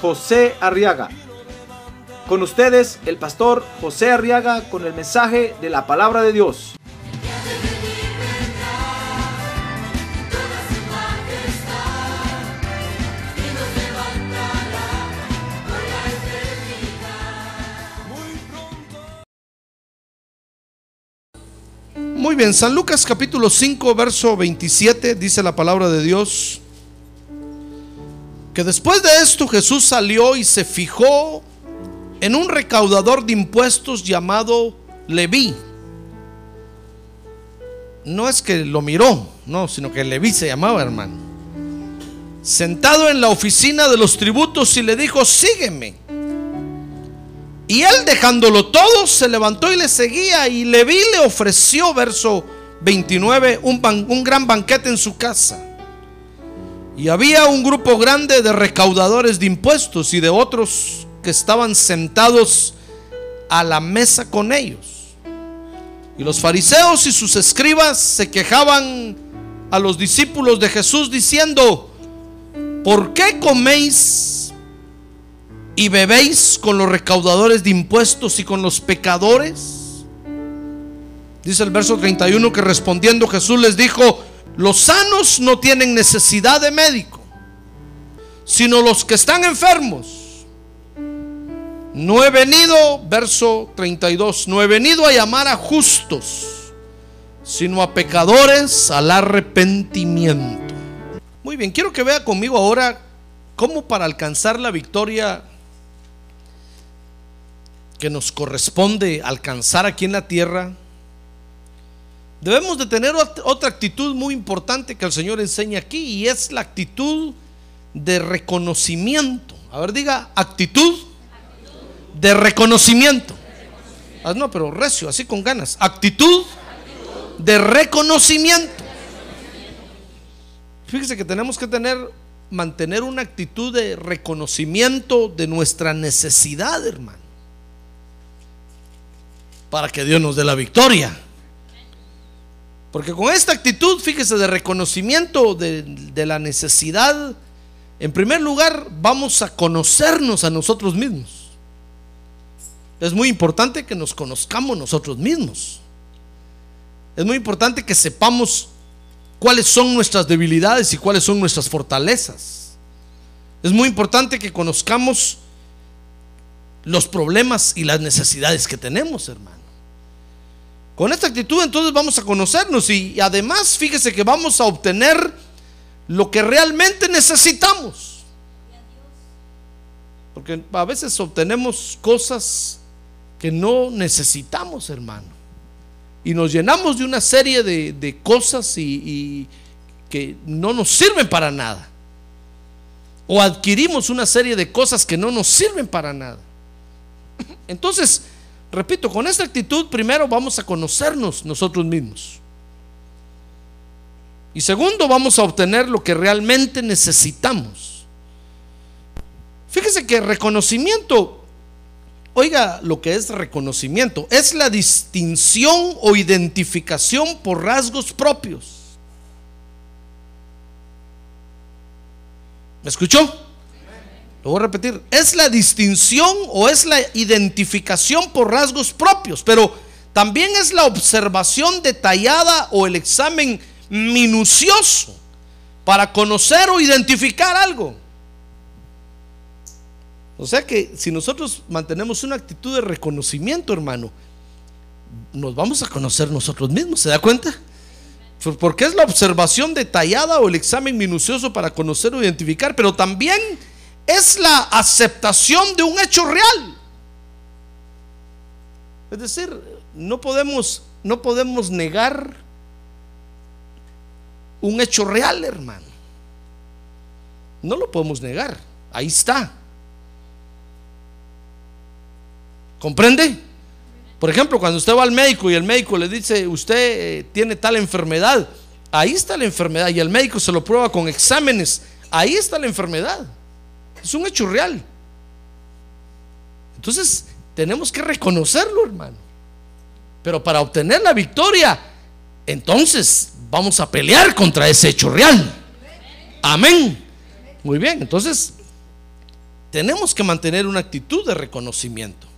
José Arriaga. Con ustedes, el pastor José Arriaga con el mensaje de la palabra de Dios. Muy bien, San Lucas capítulo 5, verso 27 dice la palabra de Dios que después de esto Jesús salió y se fijó en un recaudador de impuestos llamado Leví. No es que lo miró, no, sino que Leví se llamaba, hermano. Sentado en la oficina de los tributos y le dijo, sígueme. Y él dejándolo todo, se levantó y le seguía. Y Leví le ofreció, verso 29, un, gran banquete en su casa. Y había un grupo grande de recaudadores de impuestos y de otros que estaban sentados a la mesa con ellos. Y los fariseos y sus escribas se quejaban a los discípulos de Jesús diciendo, ¿por qué coméis y bebéis con los recaudadores de impuestos y con los pecadores? Dice el verso 31 que respondiendo Jesús les dijo, los sanos no tienen necesidad de médico, sino los que están enfermos. No he venido, verso 32, no he venido a llamar a justos, sino a pecadores al arrepentimiento. Muy bien, quiero que vea conmigo ahora cómo para alcanzar la victoria que nos corresponde alcanzar aquí en la tierra, debemos de tener ot- otra actitud muy importante que el Señor enseña aquí y es la actitud de reconocimiento. A ver, diga actitud de reconocimiento. Ah, no, pero recio, así con ganas. Actitud de reconocimiento. Fíjese que tenemos que tener, mantener una actitud de reconocimiento de nuestra necesidad, hermano. Para que Dios nos dé la victoria. Porque con esta actitud, fíjese, de reconocimiento de, la necesidad, en primer lugar, vamos a conocernos a nosotros mismos. Es muy importante que nos conozcamos nosotros mismos. Es muy importante que sepamos cuáles son nuestras debilidades y cuáles son nuestras fortalezas. Es muy importante que conozcamos los problemas y las necesidades que tenemos, hermano. Con esta actitud entonces vamos a conocernos y, además fíjese que vamos a obtener lo que realmente necesitamos. Porque a veces obtenemos cosas que no necesitamos, hermano. Y nos llenamos de una serie de, cosas y que no nos sirven para nada. O adquirimos una serie de cosas que no nos sirven para nada. Entonces, repito, con esta actitud primero vamos a conocernos nosotros mismos. Y segundo, vamos a obtener lo que realmente necesitamos. Fíjese que reconocimiento, oiga lo que es reconocimiento, es la distinción o identificación por rasgos propios. ¿Me escuchó? Lo voy a repetir. Es la distinción o es la identificación por rasgos propios, pero también es la observación detallada o el examen minucioso para conocer o identificar algo. O sea que si nosotros mantenemos una actitud de reconocimiento, hermano, nos vamos a conocer nosotros mismos, ¿se da cuenta? Porque es la observación detallada o el examen minucioso para conocer o identificar, pero también es la aceptación de un hecho real. Es decir, no podemos, no podemos negar un hecho real, hermano. No lo podemos negar. Ahí está. ¿Comprende? Por ejemplo, cuando usted va al médico y el médico le dice, usted eh, tiene tal enfermedad, ahí está la enfermedad y el médico se lo prueba con exámenes, ahí está la enfermedad. Es un hecho real. Entonces, tenemos que reconocerlo, hermano. Pero para obtener la victoria, entonces vamos a pelear contra ese hecho real. Amén. Muy bien, entonces tenemos que mantener una actitud de reconocimiento.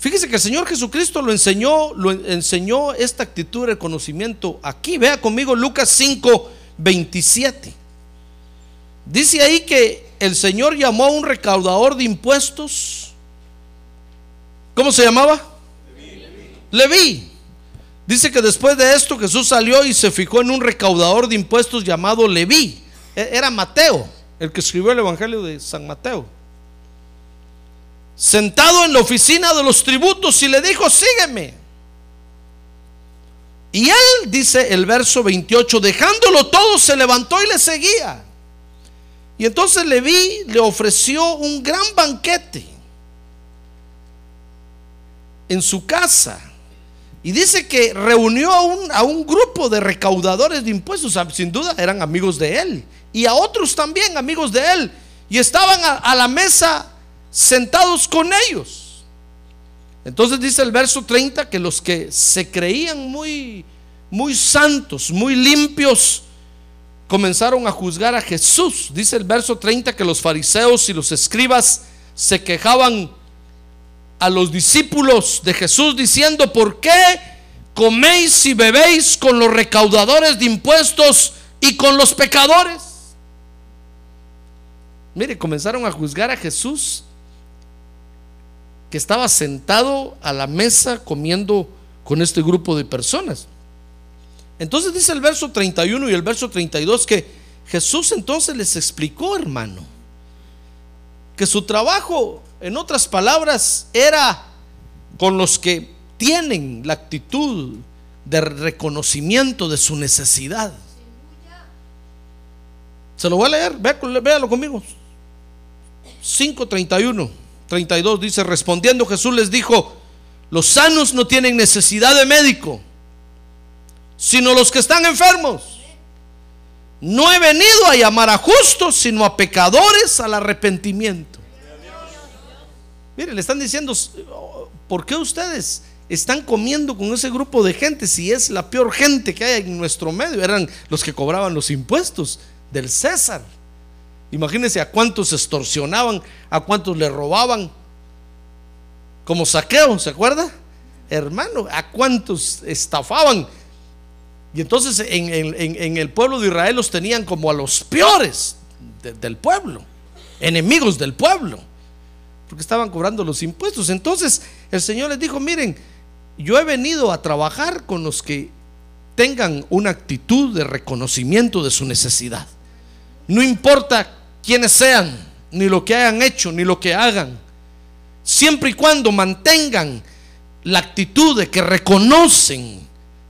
Fíjese que el Señor Jesucristo lo enseñó, lo enseñó esta actitud de reconocimiento aquí. Vea conmigo Lucas 5, 27. Dice ahí que el Señor llamó a un recaudador de impuestos. ¿Cómo se llamaba? Leví. Dice que después de esto Jesús salió y se fijó en un recaudador de impuestos llamado Leví. E-, era Mateo, el que escribió el Evangelio de San Mateo sentado en la oficina de los tributos y le dijo, sígueme. Y él, dice el verso 28, dejándolo todo, se levantó y le seguía. Y entonces le vi, le ofreció un gran banquete en su casa. Y dice que reunió a un, a un grupo de recaudadores de impuestos, sin duda eran amigos de él, y a otros también amigos de él. Y estaban a, a la mesa sentados con ellos. Entonces dice el verso 30 que los que se creían muy muy santos, muy limpios, comenzaron a juzgar a Jesús. Dice el verso 30 que los fariseos y los escribas se quejaban a los discípulos de Jesús diciendo, ¿por qué coméis y bebéis con los recaudadores de impuestos y con los pecadores? Mire, comenzaron a juzgar a Jesús que estaba sentado a la mesa comiendo con este grupo de personas. Entonces dice el verso 31 y el verso 32 que Jesús entonces les explicó, hermano, que su trabajo, en otras palabras, era con los que tienen la actitud de reconocimiento de su necesidad. Se lo voy a leer, véalo conmigo. 531. 32 dice, respondiendo Jesús les dijo, los sanos no tienen necesidad de médico, sino los que están enfermos. No he venido a llamar a justos, sino a pecadores al arrepentimiento. Mire, le están diciendo, ¿por qué ustedes están comiendo con ese grupo de gente si es la peor gente que hay en nuestro medio? Eran los que cobraban los impuestos del César. Imagínense a cuántos extorsionaban, a cuántos le robaban. Como saqueo, ¿se acuerda? Hermano, a cuántos estafaban. Y entonces en, el pueblo de Israel los tenían como a los peores del pueblo, enemigos del pueblo, porque estaban cobrando los impuestos. Entonces el Señor les dijo, miren, yo he venido a trabajar con los que tengan una actitud de reconocimiento de su necesidad. No importa quienes sean, ni lo que hayan hecho, ni lo que hagan, siempre y cuando mantengan la actitud de que reconocen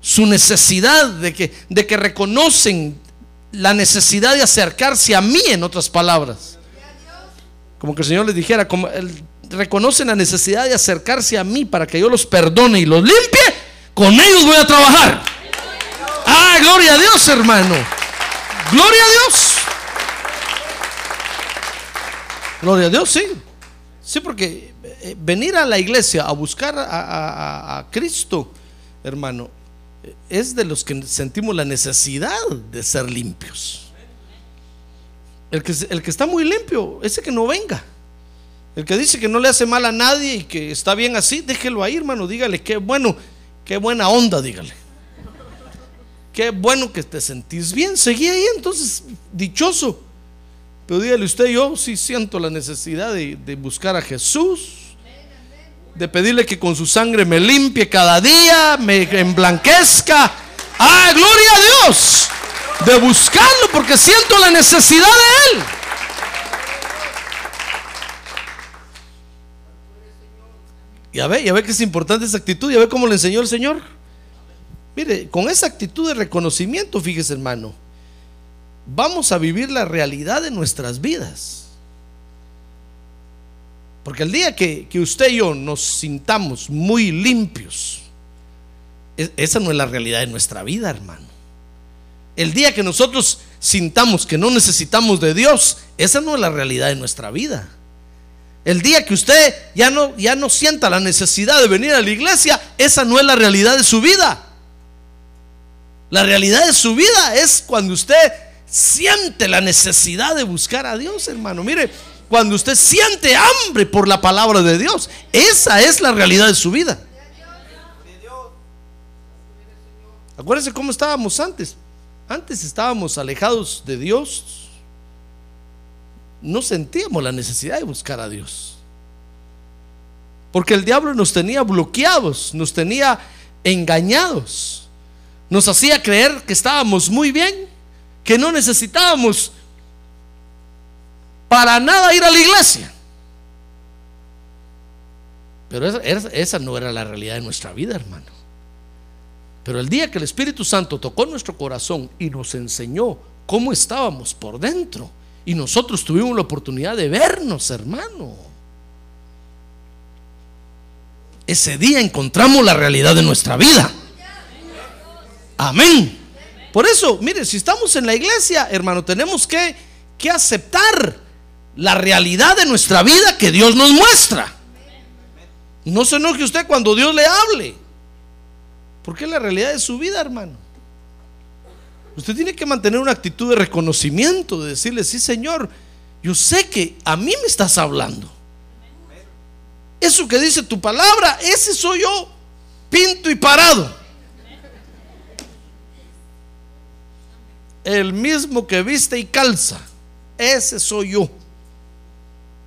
su necesidad, de que, de que reconocen la necesidad de acercarse a mí, en otras palabras. Como que el Señor les dijera, como reconocen la necesidad de acercarse a mí para que yo los perdone y los limpie, con ellos voy a trabajar. Ah, gloria a Dios, hermano. Gloria a Dios. Gloria a Dios, sí. Sí, porque eh, venir a la iglesia a buscar a, Cristo, hermano, es de los que sentimos la necesidad de ser limpios. El que, el que está muy limpio, ese que no venga. El que dice que no le hace mal a nadie y que está bien así, déjelo ahí, hermano. Dígale qué bueno, qué buena onda, dígale. Qué bueno que te sentís bien. Seguí ahí, entonces, dichoso. Pero dígale usted, yo sí siento la necesidad de, buscar a Jesús, de pedirle que con su sangre me limpie cada día, me emblanquezca. Ah, gloria a Dios. De buscarlo porque siento la necesidad de Él. Ya ve, ya ve que es importante esa actitud, ya ve cómo le enseñó el Señor. Mire, con esa actitud de reconocimiento, fíjese hermano, vamos a vivir la realidad de nuestras vidas. Porque el día que, que usted y yo nos sintamos muy limpios, e- esa no es la realidad de nuestra vida, hermano. El día que nosotros sintamos que no necesitamos de Dios, esa no es la realidad de nuestra vida. El día que usted ya no, ya no sienta la necesidad de venir a la iglesia, esa no es la realidad de su vida. La realidad de su vida es cuando usted siente la necesidad de buscar a Dios, hermano. Mire, cuando usted siente hambre por la palabra de Dios, esa es la realidad de su vida. Acuérdense cómo estábamos antes. Antes estábamos alejados de Dios. No sentíamos la necesidad de buscar a Dios. Porque el diablo nos tenía bloqueados, nos tenía engañados. Nos hacía creer que estábamos muy bien, que no necesitábamos para nada ir a la iglesia. Pero esa, no era la realidad de nuestra vida, hermano. Pero el día que el Espíritu Santo tocó nuestro corazón y nos enseñó cómo estábamos por dentro, y nosotros tuvimos la oportunidad de vernos, hermano. Ese día encontramos la realidad de nuestra vida. Amén. Por eso, mire, si estamos en la iglesia, hermano, tenemos que, que aceptar la realidad de nuestra vida que Dios nos muestra. No se enoje usted cuando Dios le hable. Porque es la realidad de su vida, hermano. Usted tiene que mantener una actitud de reconocimiento, de decirle, sí, Señor, yo sé que a mí me estás hablando. Eso que dice tu palabra, ese soy yo, pinto y parado. El mismo que viste y calza, ese soy yo.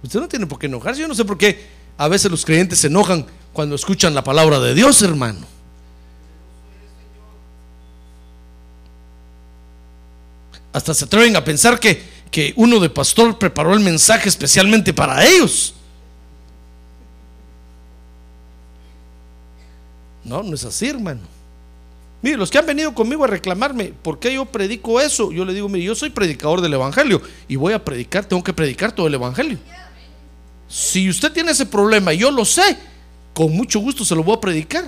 Usted no tiene por qué enojarse. Yo no sé por qué a veces los creyentes se enojan cuando escuchan la palabra de Dios, hermano. Hasta se atreven a pensar que, que uno de pastor preparó el mensaje especialmente para ellos. No, no es así, hermano. Mire, los que han venido conmigo a reclamarme por qué yo predico eso, yo le digo, mire, yo soy predicador del Evangelio y voy a predicar, tengo que predicar todo el Evangelio. Si usted tiene ese problema yo lo sé, con mucho gusto se lo voy a predicar.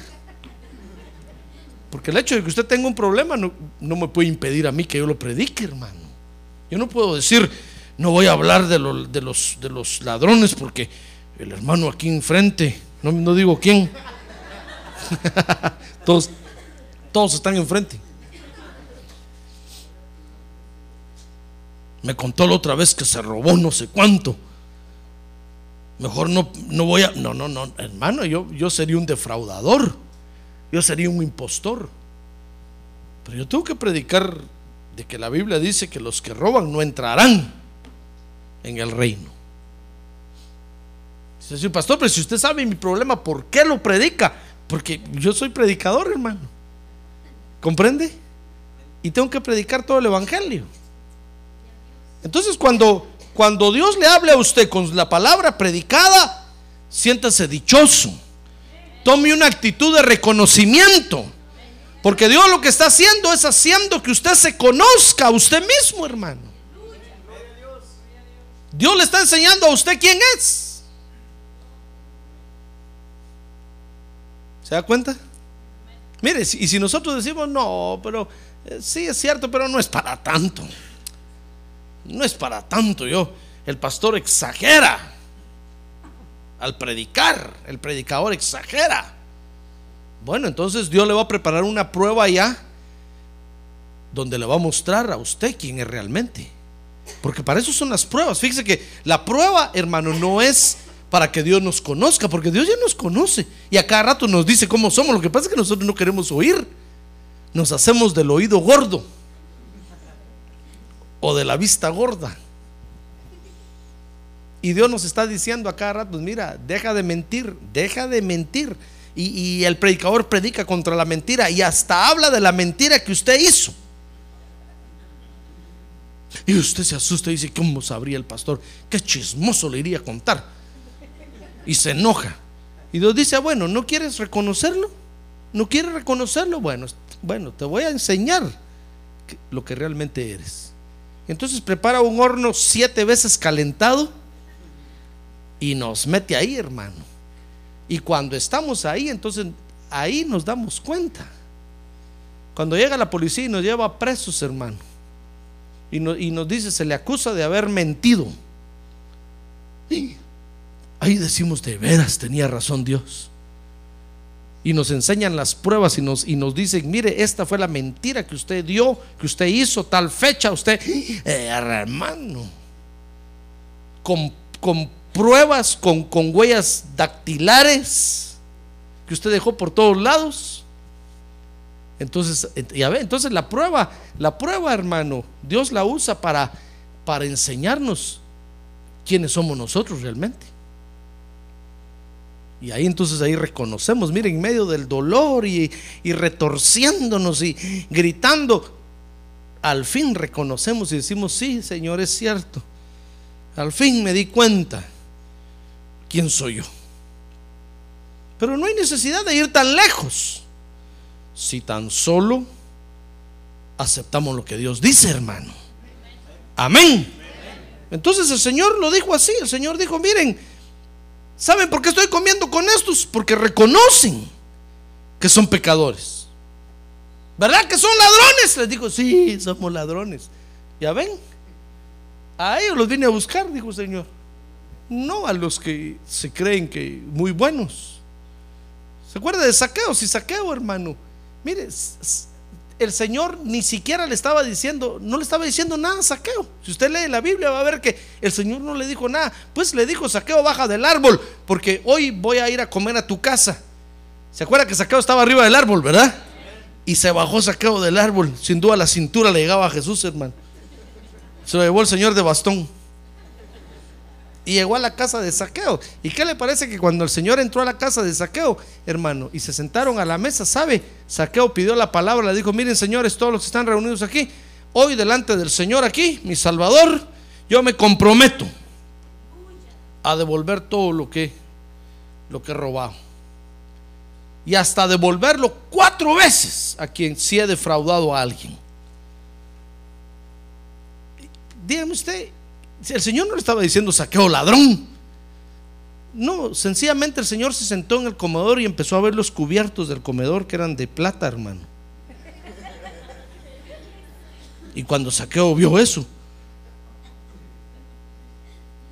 Porque el hecho de que usted tenga un problema no, no me puede impedir a mí que yo lo predique, hermano. Yo no puedo decir, no voy a hablar de, lo- de los, de los ladrones porque el hermano aquí enfrente, no, no digo quién, todos, todos están enfrente. Me contó la otra vez que se robó no sé cuánto. Mejor no, no voy a. No, no, no, hermano, yo, yo sería un defraudador. Yo sería un impostor. Pero yo tengo que predicar de que la Biblia dice que los que roban no entrarán en el reino. Dice, "Sí, pastor, pero si usted sabe mi problema, ¿por qué lo predica? Porque yo soy predicador, hermano. ¿Comprende? Y tengo que predicar todo el evangelio. Entonces, cuando, cuando Dios le hable a usted con la palabra predicada, siéntase dichoso. Tome una actitud de reconocimiento. Porque Dios lo que está haciendo es haciendo que usted se conozca a usted mismo, hermano. Dios le está enseñando a usted quién es. ¿Se da cuenta? Mire, y si nosotros decimos, no, pero eh, sí es cierto, pero no es para tanto. No es para tanto. Yo, el pastor exagera al predicar, el predicador exagera. Bueno, entonces Dios le va a preparar una prueba ya donde le va a mostrar a usted quién es realmente. Porque para eso son las pruebas. Fíjese que la prueba, hermano, no es para que Dios nos conozca, porque Dios ya nos conoce. Y a cada rato nos dice cómo somos. Lo que pasa es que nosotros no queremos oír. Nos hacemos del oído gordo o de la vista gorda. Y Dios nos está diciendo a cada rato, pues mira, deja de mentir, deja de mentir. Y, el predicador predica contra la mentira y hasta habla de la mentira que usted hizo. Y usted se asusta y dice, ¿cómo sabría el pastor? Qué chismoso le iría a contar. Y se enoja. Y Dios dice, "Ah, bueno, ¿no quieres reconocerlo? ¿No quieres reconocerlo? Bueno, bueno, te voy a enseñar lo que realmente eres. Entonces prepara un horno siete veces calentado y nos mete ahí, hermano. Y cuando estamos ahí, entonces ahí nos damos cuenta. Cuando llega la policía y nos lleva presos, hermano, y, nos dice, se le acusa de haber mentido. Ahí decimos, de veras tenía razón Dios. Y nos enseñan las pruebas y nos, y nos dicen, mire, esta fue la mentira que usted dio, que usted hizo tal fecha, usted, eh, hermano, con, con pruebas, con, con huellas dactilares que usted dejó por todos lados. Entonces, ya ve, entonces la prueba, la prueba, hermano, Dios la usa para, para enseñarnos quiénes somos nosotros realmente. Y ahí entonces ahí reconocemos, miren, en medio del dolor y, y retorciéndonos y gritando, al fin reconocemos y decimos, sí, Señor, es cierto. Al fin me di cuenta quién soy yo. Pero no hay necesidad de ir tan lejos. Si tan solo aceptamos lo que Dios dice, hermano. Amén. Entonces el Señor lo dijo así. El Señor dijo, miren, ¿saben por qué estoy comiendo con estos? Porque reconocen que son pecadores. ¿Verdad que son ladrones? Les dijo, sí, somos ladrones. Ya ven, a ellos los vine a buscar, dijo el Señor no a los que se creen que muy buenos. ¿Se acuerda de saqueo? Si saqueo, hermano, mire, el Señor ni siquiera le estaba diciendo, no le estaba diciendo nada a saqueo. Si usted lee la Biblia va a ver que el Señor no le dijo nada. Pues le dijo, saqueo, baja del árbol, porque hoy voy a ir a comer a tu casa. ¿Se acuerda que saqueo estaba arriba del árbol, verdad? Y se bajó saqueo del árbol. Sin duda la cintura le llegaba a Jesús, hermano. Se lo llevó el Señor de bastón y llegó a la casa de saqueo. ¿Y qué le parece que cuando el Señor entró a la casa de saqueo, hermano, y se sentaron a la mesa, ¿sabe? Saqueo pidió la palabra, le dijo, miren señores, todos los que están reunidos aquí, hoy delante del Señor aquí, mi Salvador, yo me comprometo a devolver todo lo que, lo que he robado. Y hasta devolverlo cuatro veces a quien sí he defraudado a alguien. Dígame usted, el Señor no le estaba diciendo saqueo ladrón. No, sencillamente el Señor se sentó en el comedor y empezó a ver los cubiertos del comedor que eran de plata, hermano. Y cuando Saqueo vio eso,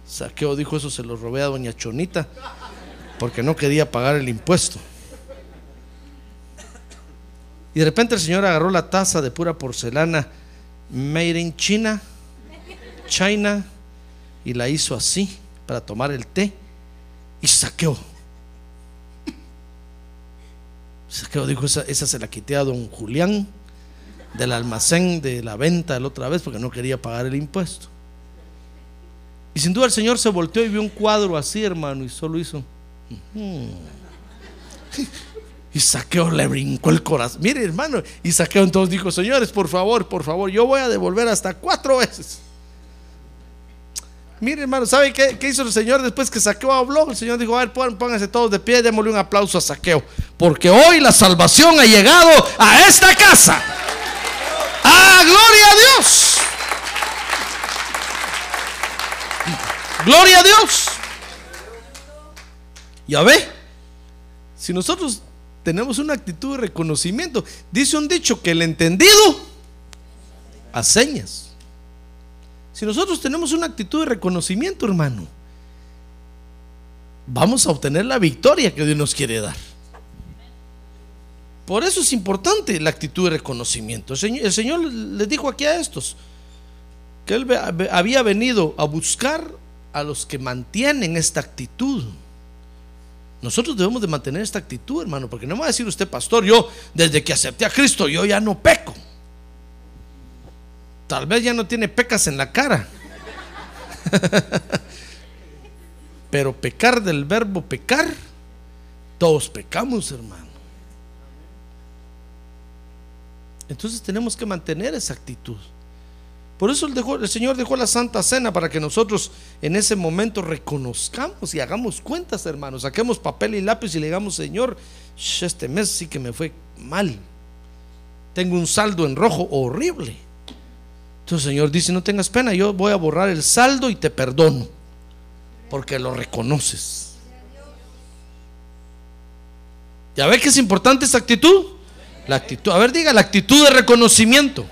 Saqueo dijo eso se lo robé a doña Chonita porque no quería pagar el impuesto. Y de repente el Señor agarró la taza de pura porcelana made in China, China, y la hizo así para tomar el té y saqueó. Saqueó, dijo, esa, esa se la quité a don Julián del almacén de la venta la otra vez porque no quería pagar el impuesto. Y sin duda el Señor se volteó y vio un cuadro así, hermano, y solo hizo. Y saqueo le brincó el corazón. Mire, hermano, y saqueo entonces dijo, señores, por favor, por favor, yo voy a devolver hasta cuatro veces. Mire, hermano, ¿sabe qué, hizo el Señor después que Saqueo habló? El Señor dijo, a ver, pónganse todos de pie, démosle un aplauso a Saqueo. Porque hoy la salvación ha llegado a esta casa. ¡Ah, gloria a Dios! Gloria a Dios. Ya ve, si nosotros tenemos una actitud de reconocimiento, dice un dicho que el entendido a señas. Si nosotros tenemos una actitud de reconocimiento, hermano, vamos a obtener la victoria que Dios nos quiere dar. Por eso es importante la actitud de reconocimiento. El Señor, les dijo aquí a estos que Él había venido a buscar a los que mantienen esta actitud. Nosotros debemos de mantener esta actitud, hermano, porque no me va a decir usted, pastor, yo desde que acepté a Cristo, yo ya no peco. Tal vez ya no tiene pecas en la cara. Pero pecar del verbo pecar, todos pecamos, hermano. Entonces tenemos que mantener esa actitud. Por eso el, Señor dejó la Santa Cena para que nosotros en ese momento reconozcamos y hagamos cuentas, hermanos. Saquemos papel y lápiz y le digamos, Señor, este mes sí que me fue mal. Tengo un saldo en rojo horrible. El Señor dice, no tengas pena, yo voy a borrar el saldo y te perdono. Porque lo reconoces. ¿Ya ve que es importante esa actitud? La actitud, a ver, diga, la actitud de reconocimiento.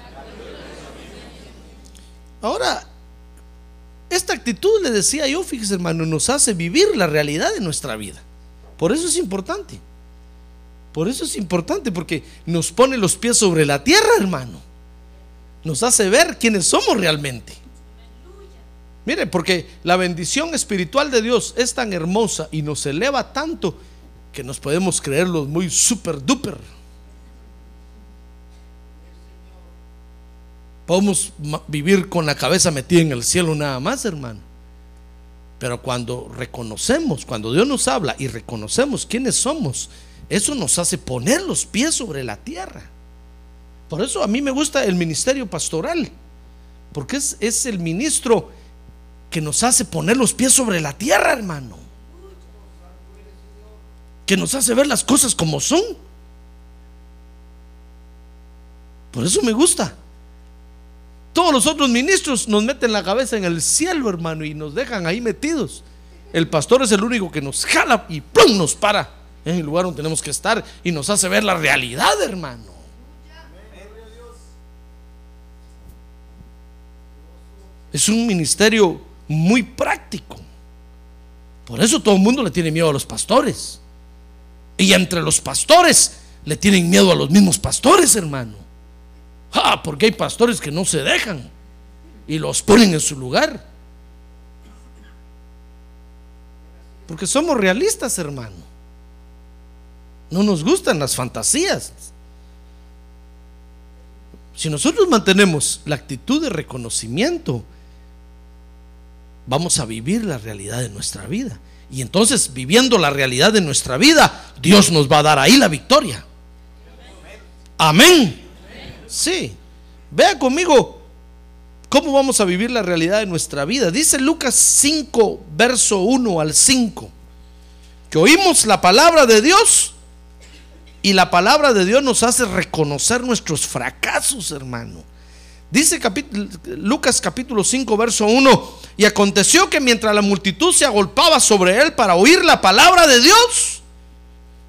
Ahora, esta actitud, le decía yo, fíjese hermano, nos hace vivir la realidad de nuestra vida. Por eso es importante. Por eso es importante, porque nos pone los pies sobre la tierra, hermano. Nos hace ver quiénes somos realmente. Mire, porque la bendición espiritual de Dios es tan hermosa y nos eleva tanto que nos podemos creerlos muy super duper. Podemos vivir con la cabeza metida en el cielo nada más, hermano. Pero cuando reconocemos, cuando Dios nos habla y reconocemos quiénes somos, eso nos hace poner los pies sobre la tierra. Por eso a mí me gusta el ministerio pastoral, porque es, es el ministro que nos hace poner los pies sobre la tierra, hermano. Que nos hace ver las cosas como son. Por eso me gusta. Todos los otros ministros nos meten la cabeza en el cielo, hermano, y nos dejan ahí metidos. El pastor es el único que nos jala y ¡plum! nos para en el lugar donde tenemos que estar y nos hace ver la realidad, hermano. Es un ministerio muy práctico. Por eso todo el mundo le tiene miedo a los pastores. Y entre los pastores le tienen miedo a los mismos pastores, hermano. Ah, porque hay pastores que no se dejan y los ponen en su lugar. Porque somos realistas, hermano. No nos gustan las fantasías. Si nosotros mantenemos la actitud de reconocimiento, vamos a vivir la realidad de nuestra vida. Y entonces, viviendo la realidad de nuestra vida, Dios nos va a dar ahí la victoria. Amén. Sí. Vea conmigo cómo vamos a vivir la realidad de nuestra vida. Dice Lucas 5, verso 1 al 5, que oímos la palabra de Dios y la palabra de Dios nos hace reconocer nuestros fracasos, hermano. Dice Lucas capítulo 5, verso 1, y aconteció que mientras la multitud se agolpaba sobre él para oír la palabra de Dios,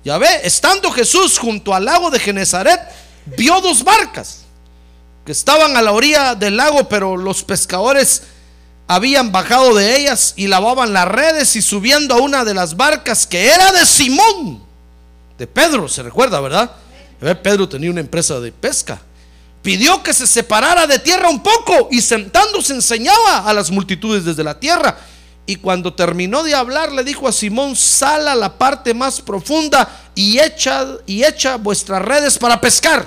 ya ve, estando Jesús junto al lago de Genezaret, vio dos barcas que estaban a la orilla del lago, pero los pescadores habían bajado de ellas y lavaban las redes y subiendo a una de las barcas que era de Simón, de Pedro, se recuerda, ¿verdad? Pedro tenía una empresa de pesca. Pidió que se separara de tierra un poco y sentándose enseñaba a las multitudes desde la tierra. Y cuando terminó de hablar, le dijo a Simón: Sal a la parte más profunda y echa, y echa vuestras redes para pescar.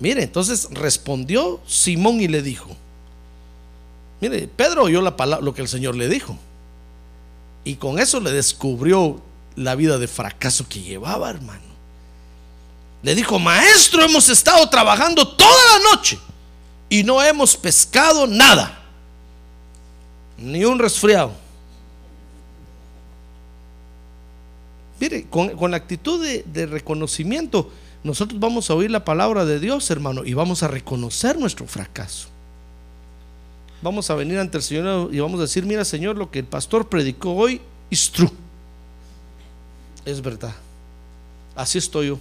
Mire, entonces respondió Simón y le dijo, mire, Pedro oyó la palabra, lo que el Señor le dijo. Y con eso le descubrió la vida de fracaso que llevaba, hermano. Le dijo, maestro, hemos estado trabajando toda la noche y no hemos pescado nada, ni un resfriado. Mire, con, la actitud de, de reconocimiento, nosotros vamos a oír la palabra de Dios, hermano, y vamos a reconocer nuestro fracaso. Vamos a venir ante el Señor y vamos a decir, mira Señor, lo que el pastor predicó hoy es true. Es verdad. Así estoy yo.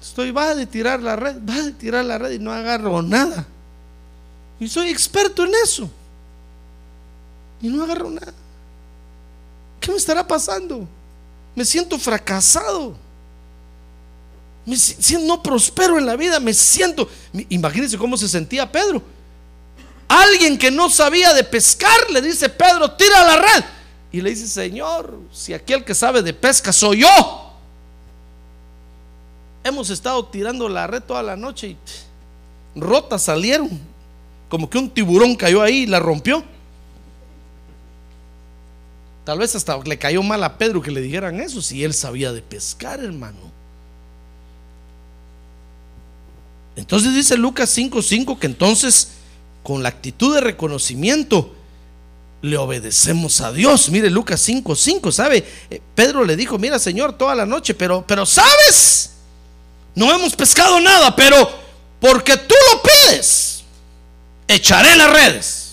Estoy, va de tirar la red, va de tirar la red y no agarro nada. Y soy experto en eso. Y no agarro nada. ¿Qué me estará pasando? Me siento fracasado me siento no prospero en la vida, me siento. Imagínense cómo se sentía Pedro. Alguien que no sabía de pescar le dice, Pedro, tira la red. Y le dice, Señor, si aquel que sabe de pesca soy yo. Hemos estado tirando la red toda la noche y rotas salieron. Como que un tiburón cayó ahí y la rompió. Tal vez hasta le cayó mal a Pedro que le dijeran eso, si él sabía de pescar, hermano. Entonces dice Lucas 5:5 que entonces con la actitud de reconocimiento le obedecemos a Dios. Mire Lucas 5:5, ¿sabe? Eh, Pedro le dijo, "Mira, Señor, toda la noche, pero pero ¿sabes? No hemos pescado nada, pero porque tú lo pides, echaré las redes."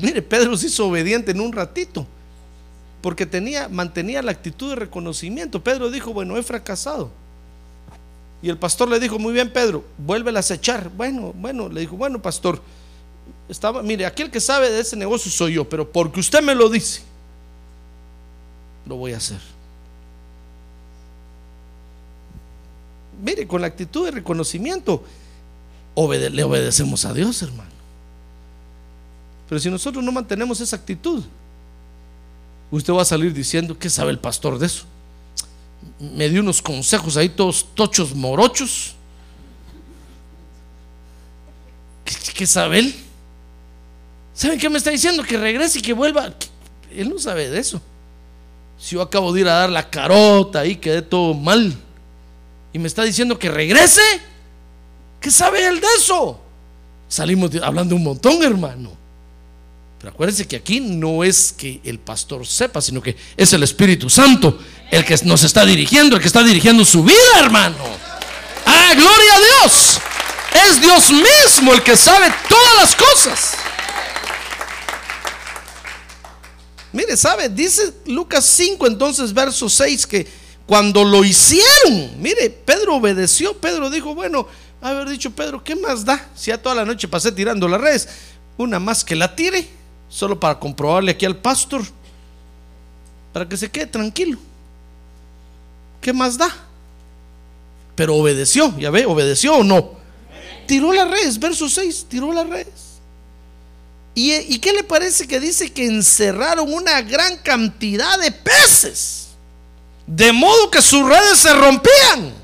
Mire, Pedro se hizo obediente en un ratito, porque tenía, mantenía la actitud de reconocimiento. Pedro dijo, bueno, he fracasado. Y el pastor le dijo, muy bien, Pedro, vuélvelas a echar. Bueno, bueno, le dijo, bueno, pastor, estaba, mire, aquel que sabe de ese negocio soy yo, pero porque usted me lo dice, lo voy a hacer. Mire, con la actitud de reconocimiento, le obedecemos a Dios, hermano. Pero si nosotros no mantenemos esa actitud, usted va a salir diciendo, ¿qué sabe el pastor de eso? Me dio unos consejos ahí todos tochos morochos. ¿Qué, sabe él? ¿Saben qué me está diciendo? Que regrese y que vuelva. Él no sabe de eso. Si yo acabo de ir a dar la carota y quedé todo mal y me está diciendo que regrese, ¿qué sabe él de eso? Salimos hablando un montón, hermano. Pero acuérdense que aquí no es que el pastor sepa, sino que es el Espíritu Santo el que nos está dirigiendo, el que está dirigiendo su vida, hermano. ¡Ah, gloria a Dios! Es Dios mismo el que sabe todas las cosas. Mire, ¿sabe? Dice Lucas 5, entonces, verso 6, que cuando lo hicieron, mire, Pedro obedeció. Pedro dijo, bueno, haber dicho Pedro, ¿qué más da? Si ya toda la noche pasé tirando las redes, una más que la tire, solo para comprobarle aquí al pastor, para que se quede tranquilo. ¿Qué más da? Pero obedeció, ya ve, obedeció o no. Tiró las redes, verso 6, tiró las redes. ¿Y, qué le parece que dice que encerraron una gran cantidad de peces? De modo que sus redes se rompían.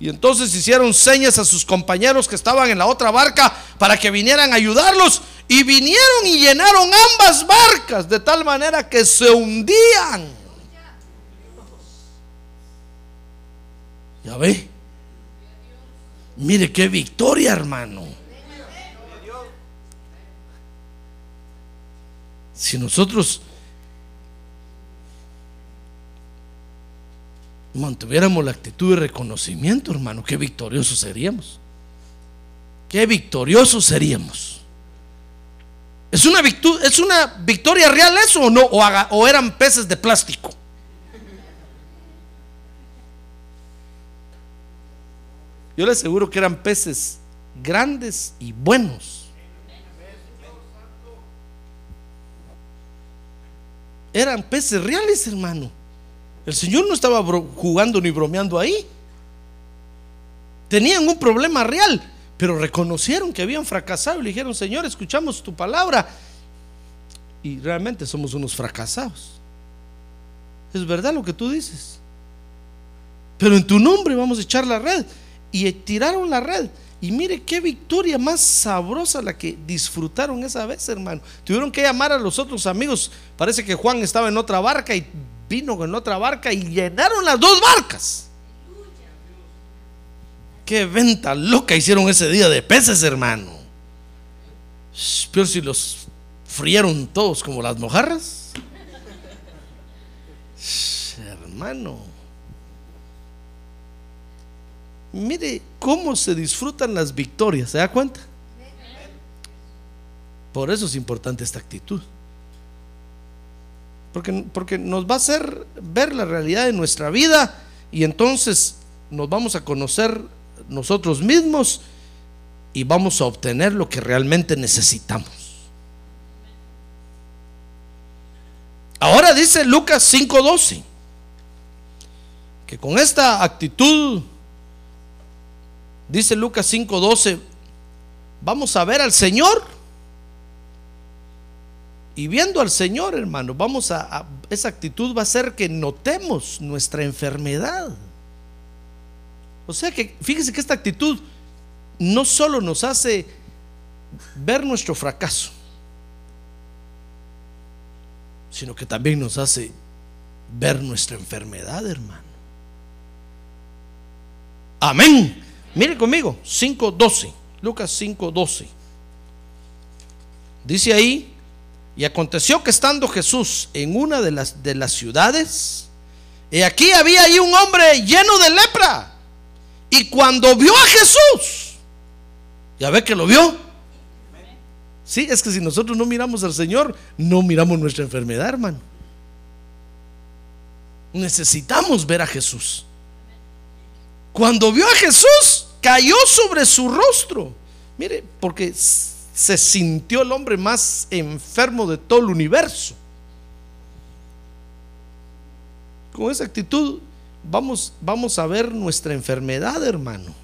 Y entonces hicieron señas a sus compañeros que estaban en la otra barca para que vinieran a ayudarlos. Y vinieron y llenaron ambas barcas de tal manera que se hundían. Ya ve. Mire qué victoria, hermano. Si nosotros mantuviéramos la actitud de reconocimiento, hermano, qué victoriosos seríamos. Qué victoriosos seríamos. ¿Es una, ¿Es una victoria real eso o no? ¿O, ¿O eran peces de plástico? Yo le aseguro que eran peces grandes y buenos. eran peces reales, hermano. El Señor no estaba jugando ni bromeando ahí. Tenían un problema real, pero reconocieron que habían fracasado y le dijeron, Señor, escuchamos tu palabra. Y realmente somos unos fracasados. Es verdad lo que tú dices. Pero en tu nombre vamos a echar la red. Y tiraron la red. Y mire qué victoria más sabrosa la que disfrutaron esa vez, hermano. Tuvieron que llamar a los otros amigos. Parece que Juan estaba en otra barca y vino en otra barca y llenaron las dos barcas. Qué venta loca hicieron ese día de peces, hermano. Pero si los frieron todos como las mojarras. Hermano. Mire cómo se disfrutan las victorias, ¿se da cuenta? Por eso es importante esta actitud. Porque, porque nos va a hacer ver la realidad de nuestra vida y entonces nos vamos a conocer nosotros mismos y vamos a obtener lo que realmente necesitamos. Ahora dice Lucas 5:12 que con esta actitud Dice Lucas 5:12, vamos a ver al Señor. Y viendo al Señor, hermano, vamos a, esa actitud va a hacer que notemos nuestra enfermedad. O sea que fíjese que esta actitud no solo nos hace ver nuestro fracaso, sino que también nos hace ver nuestra enfermedad, hermano. Amén. Mire conmigo, 5.12, Lucas 5.12. Dice ahí, y aconteció que estando Jesús en una de las, de las ciudades, y aquí había ahí un hombre lleno de lepra. Y cuando vio a Jesús, ya ve que lo vio, Sí, es que si nosotros no miramos al Señor, no miramos nuestra enfermedad, hermano. Necesitamos ver a Jesús. Cuando vio a Jesús, cayó sobre su rostro. Mire, porque se sintió el hombre más enfermo de todo el universo. Con esa actitud vamos, vamos a ver nuestra enfermedad, hermano.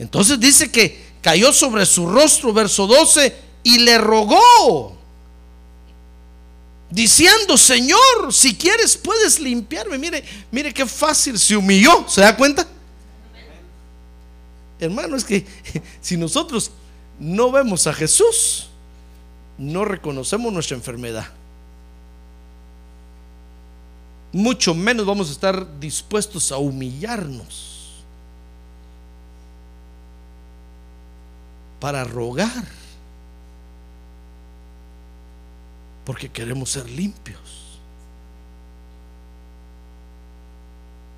Entonces dice que cayó sobre su rostro, verso 12, y le rogó, diciendo, Señor, si quieres puedes limpiarme. Mire, mire qué fácil se humilló, ¿se da cuenta? Hermano, es que si nosotros no vemos a Jesús, no reconocemos nuestra enfermedad. Mucho menos vamos a estar dispuestos a humillarnos para rogar, porque queremos ser limpios.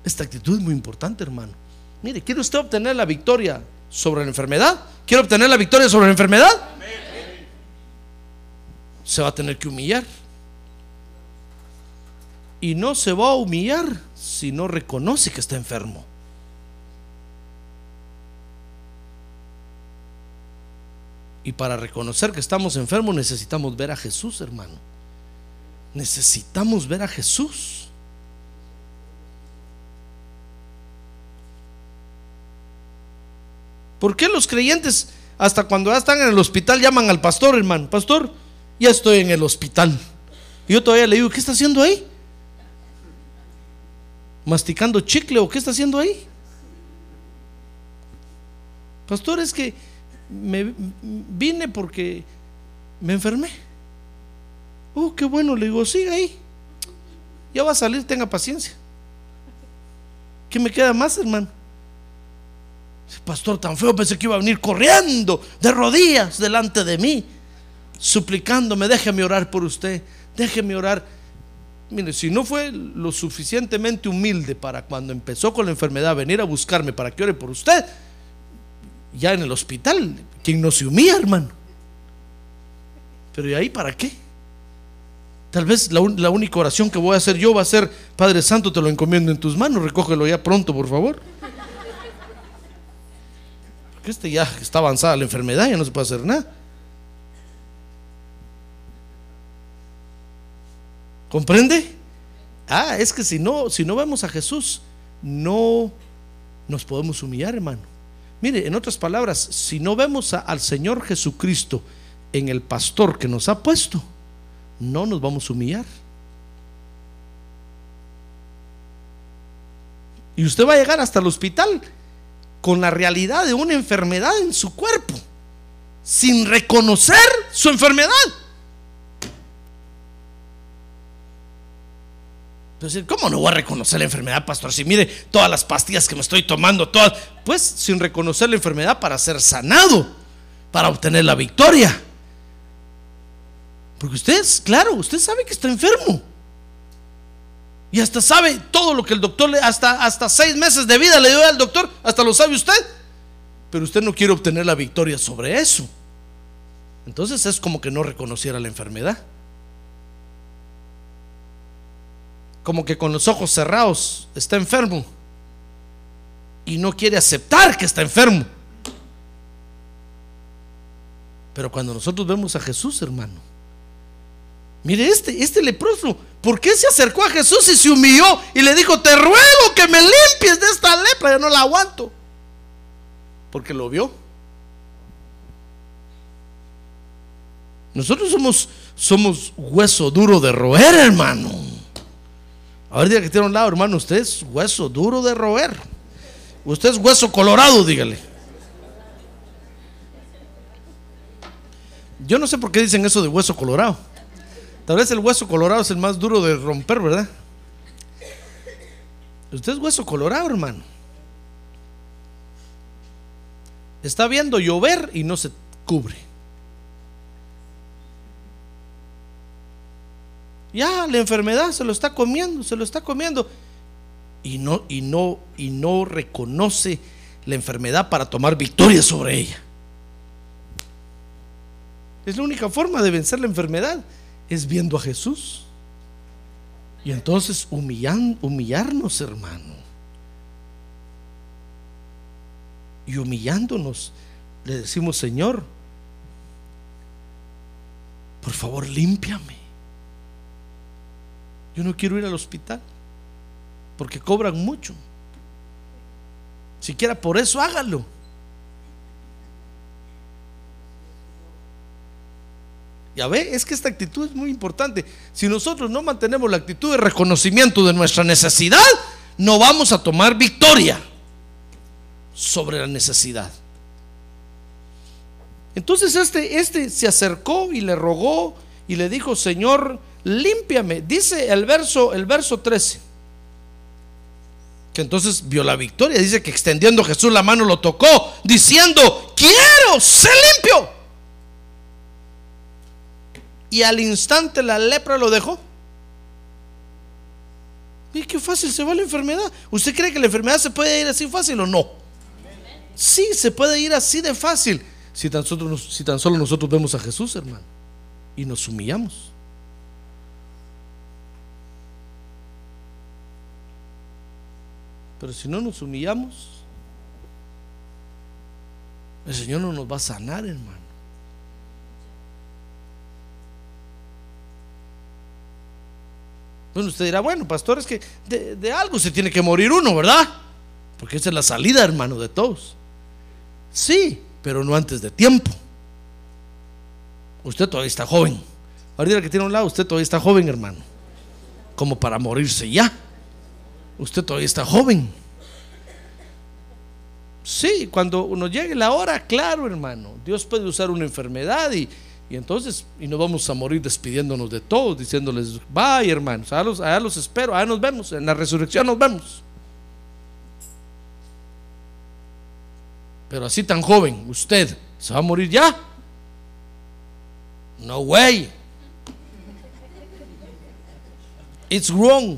Esta actitud es muy importante, hermano. Mire, ¿quiere usted obtener la victoria sobre la enfermedad? ¿Quiere obtener la victoria sobre la enfermedad? Se va a tener que humillar. Y no se va a humillar si no reconoce que está enfermo. Y para reconocer que estamos enfermos necesitamos ver a Jesús, hermano. Necesitamos ver a Jesús. ¿Por qué los creyentes hasta cuando ya están en el hospital llaman al pastor, hermano? Pastor, ya estoy en el hospital. Y yo todavía le digo, ¿qué está haciendo ahí? ¿Masticando chicle o qué está haciendo ahí? Pastor, es que me vine porque me enfermé. Oh, qué bueno, le digo, siga ahí. Ya va a salir, tenga paciencia. ¿Qué me queda más, hermano? Pastor, tan feo, pensé que iba a venir corriendo de rodillas delante de mí, suplicándome, déjeme orar por usted, déjeme orar. Mire, si no fue lo suficientemente humilde para cuando empezó con la enfermedad venir a buscarme para que ore por usted, ya en el hospital, quien no se humilla, hermano. Pero ¿y ahí para qué? Tal vez la, la, única oración que voy a hacer yo va a ser, Padre Santo, te lo encomiendo en tus manos, recógelo ya pronto, por favor. Porque este ya está avanzada la enfermedad, ya no se puede hacer nada. ¿Comprende? Ah, es que si no, si no vemos a Jesús, no nos podemos humillar, hermano. Mire, en otras palabras, si no vemos a, al Señor Jesucristo en el pastor que nos ha puesto, no nos vamos a humillar. Y usted va a llegar hasta el hospital con la realidad de una enfermedad en su cuerpo, sin reconocer su enfermedad. Entonces, ¿cómo no voy a reconocer la enfermedad, pastor? Si mire todas las pastillas que me estoy tomando, todas, pues sin reconocer la enfermedad para ser sanado, para obtener la victoria. Porque usted, claro, usted sabe que está enfermo. Y hasta sabe todo lo que el doctor le, hasta, hasta seis meses de vida le dio al doctor, hasta lo sabe usted. Pero usted no quiere obtener la victoria sobre eso. Entonces es como que no reconociera la enfermedad. como que con los ojos cerrados está enfermo y no quiere aceptar que está enfermo. Pero cuando nosotros vemos a Jesús, hermano, mire este, este leproso, ¿por qué se acercó a Jesús y se humilló y le dijo, te ruego que me limpies de esta lepra, yo no la aguanto? Porque lo vio. Nosotros somos, somos hueso duro de roer, hermano. Ahorita que tiene un lado, hermano, usted es hueso duro de roer. Usted es hueso colorado, dígale. Yo no sé por qué dicen eso de hueso colorado. Tal vez el hueso colorado es el más duro de romper, ¿verdad? Usted es hueso colorado, hermano. Está viendo llover y no se cubre. Ya la enfermedad se lo está comiendo, se lo está comiendo. Y no, y no, y no reconoce la enfermedad para tomar victoria sobre ella. Es la única forma de vencer la enfermedad, es viendo a Jesús. Y entonces humillan, humillarnos, hermano. Y humillándonos, le decimos, Señor, por favor, límpiame. Yo no quiero ir al hospital porque cobran mucho. Siquiera por eso hágalo. Ya ve, es que esta actitud es muy importante. Si nosotros no mantenemos la actitud de reconocimiento de nuestra necesidad, no vamos a tomar victoria sobre la necesidad. Entonces este, este se acercó y le rogó y le dijo, Señor, límpiame. Dice el verso, el verso 13. Que entonces vio la victoria. Dice que extendiendo Jesús la mano lo tocó, diciendo, quiero ser limpio. Y al instante la lepra lo dejó. Y qué fácil se va la enfermedad. ¿Usted cree que la enfermedad se puede ir así fácil o no? Sí, se puede ir así de fácil. Si tan, solo, si tan solo nosotros vemos a Jesús, hermano, y nos humillamos. Pero si no nos humillamos, el Señor no nos va a sanar, hermano. Bueno, usted dirá, bueno, pastor, es que de, algo se tiene que morir uno, ¿verdad? Porque esa es la salida, hermano, de todos. Sí, pero no antes de tiempo. Usted todavía está joven. Ahorita que tiene a un lado, usted todavía está joven, hermano. Como para morirse ya. Usted todavía está joven. Sí, cuando uno llegue la hora, claro, hermano. Dios puede usar una enfermedad y, y entonces, y no vamos a morir despidiéndonos de todos, diciéndoles, bye, hermanos, allá los, allá los espero, allá nos vemos, en la resurrección nos vemos. Pero así tan joven, usted se va a morir ya. No way. It's wrong.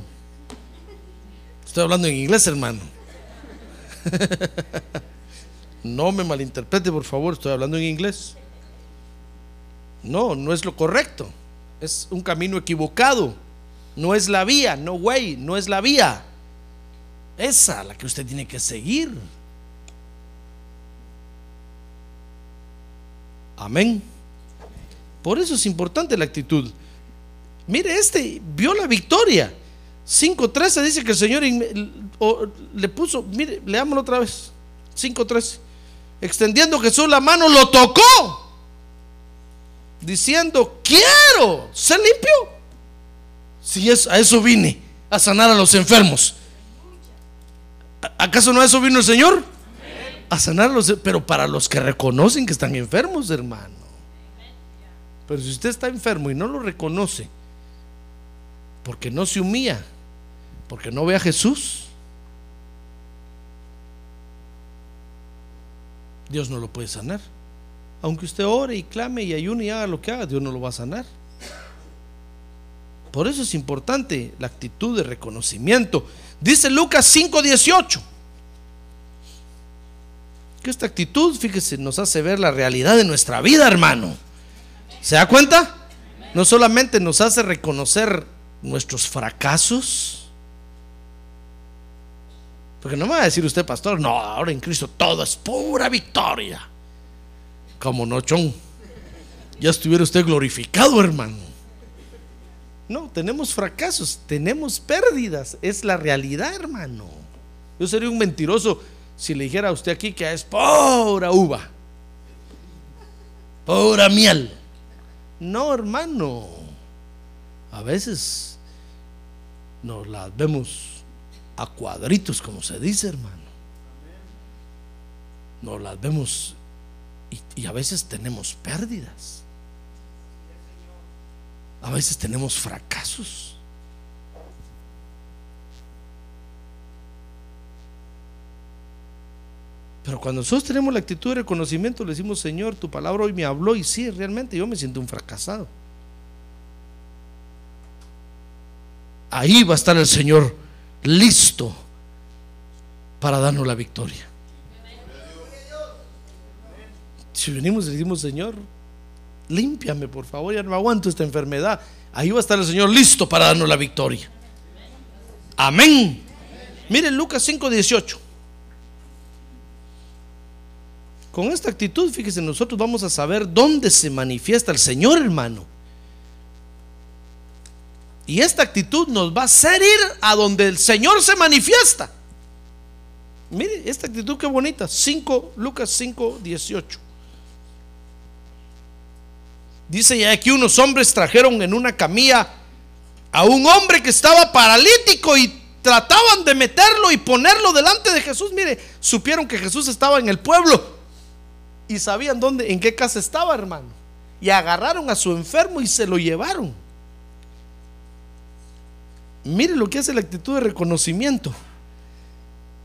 Estoy hablando en inglés, hermano. No me malinterprete, por favor, estoy hablando en inglés. No, no es lo correcto. Es un camino equivocado. No es la vía, no way, no es la vía. Esa la que usted tiene que seguir. Amén. Por eso es importante la actitud. Mire, este vio la victoria. 5.13 dice que el Señor le puso, mire, leámoslo otra vez. 5.13. Extendiendo Jesús la mano, lo tocó. Diciendo, quiero ser limpio. Si es, a eso vine, a sanar a los enfermos. ¿Acaso no a eso vino el Señor? A sanar a los, pero para los que reconocen que están enfermos, hermano. Pero si usted está enfermo y no lo reconoce, porque no se humilla, porque no ve a Jesús, Dios no lo puede sanar. Aunque usted ore y clame y ayune y haga lo que haga, Dios no lo va a sanar. Por eso es importante la actitud de reconocimiento. Dice Lucas 5:18. Que esta actitud, fíjese, nos hace ver la realidad de nuestra vida, hermano. ¿Se da cuenta? No solamente nos hace reconocer nuestros fracasos. Porque no me va a decir usted, pastor, no, ahora en Cristo todo es pura victoria. Como no, chon. Ya estuviera usted glorificado, hermano. No, tenemos fracasos, tenemos pérdidas. Es la realidad, hermano. Yo sería un mentiroso si le dijera a usted aquí que es pura uva, pura miel. No, hermano. A veces nos las vemos a cuadritos, como se dice, hermano. Nos las vemos y, a veces tenemos pérdidas. A veces tenemos fracasos. Pero cuando nosotros tenemos la actitud de reconocimiento, le decimos, Señor, tu palabra hoy me habló y sí, realmente yo me siento un fracasado. Ahí va a estar el Señor listo para darnos la victoria. Si venimos y decimos, Señor, límpiame por favor, ya no aguanto esta enfermedad. Ahí va a estar el Señor listo para darnos la victoria. Amén. Miren Lucas 5:18. Con esta actitud, fíjese, nosotros vamos a saber dónde se manifiesta el Señor, hermano. Y esta actitud nos va a hacer ir a donde el Señor se manifiesta. Mire, esta actitud qué bonita. 5, Lucas 5, 18. Dice ya que unos hombres trajeron en una camilla a un hombre que estaba paralítico y trataban de meterlo y ponerlo delante de Jesús. Mire, supieron que Jesús estaba en el pueblo y sabían dónde, en qué casa estaba, hermano. Y agarraron a su enfermo y se lo llevaron. Mire lo que hace la actitud de reconocimiento.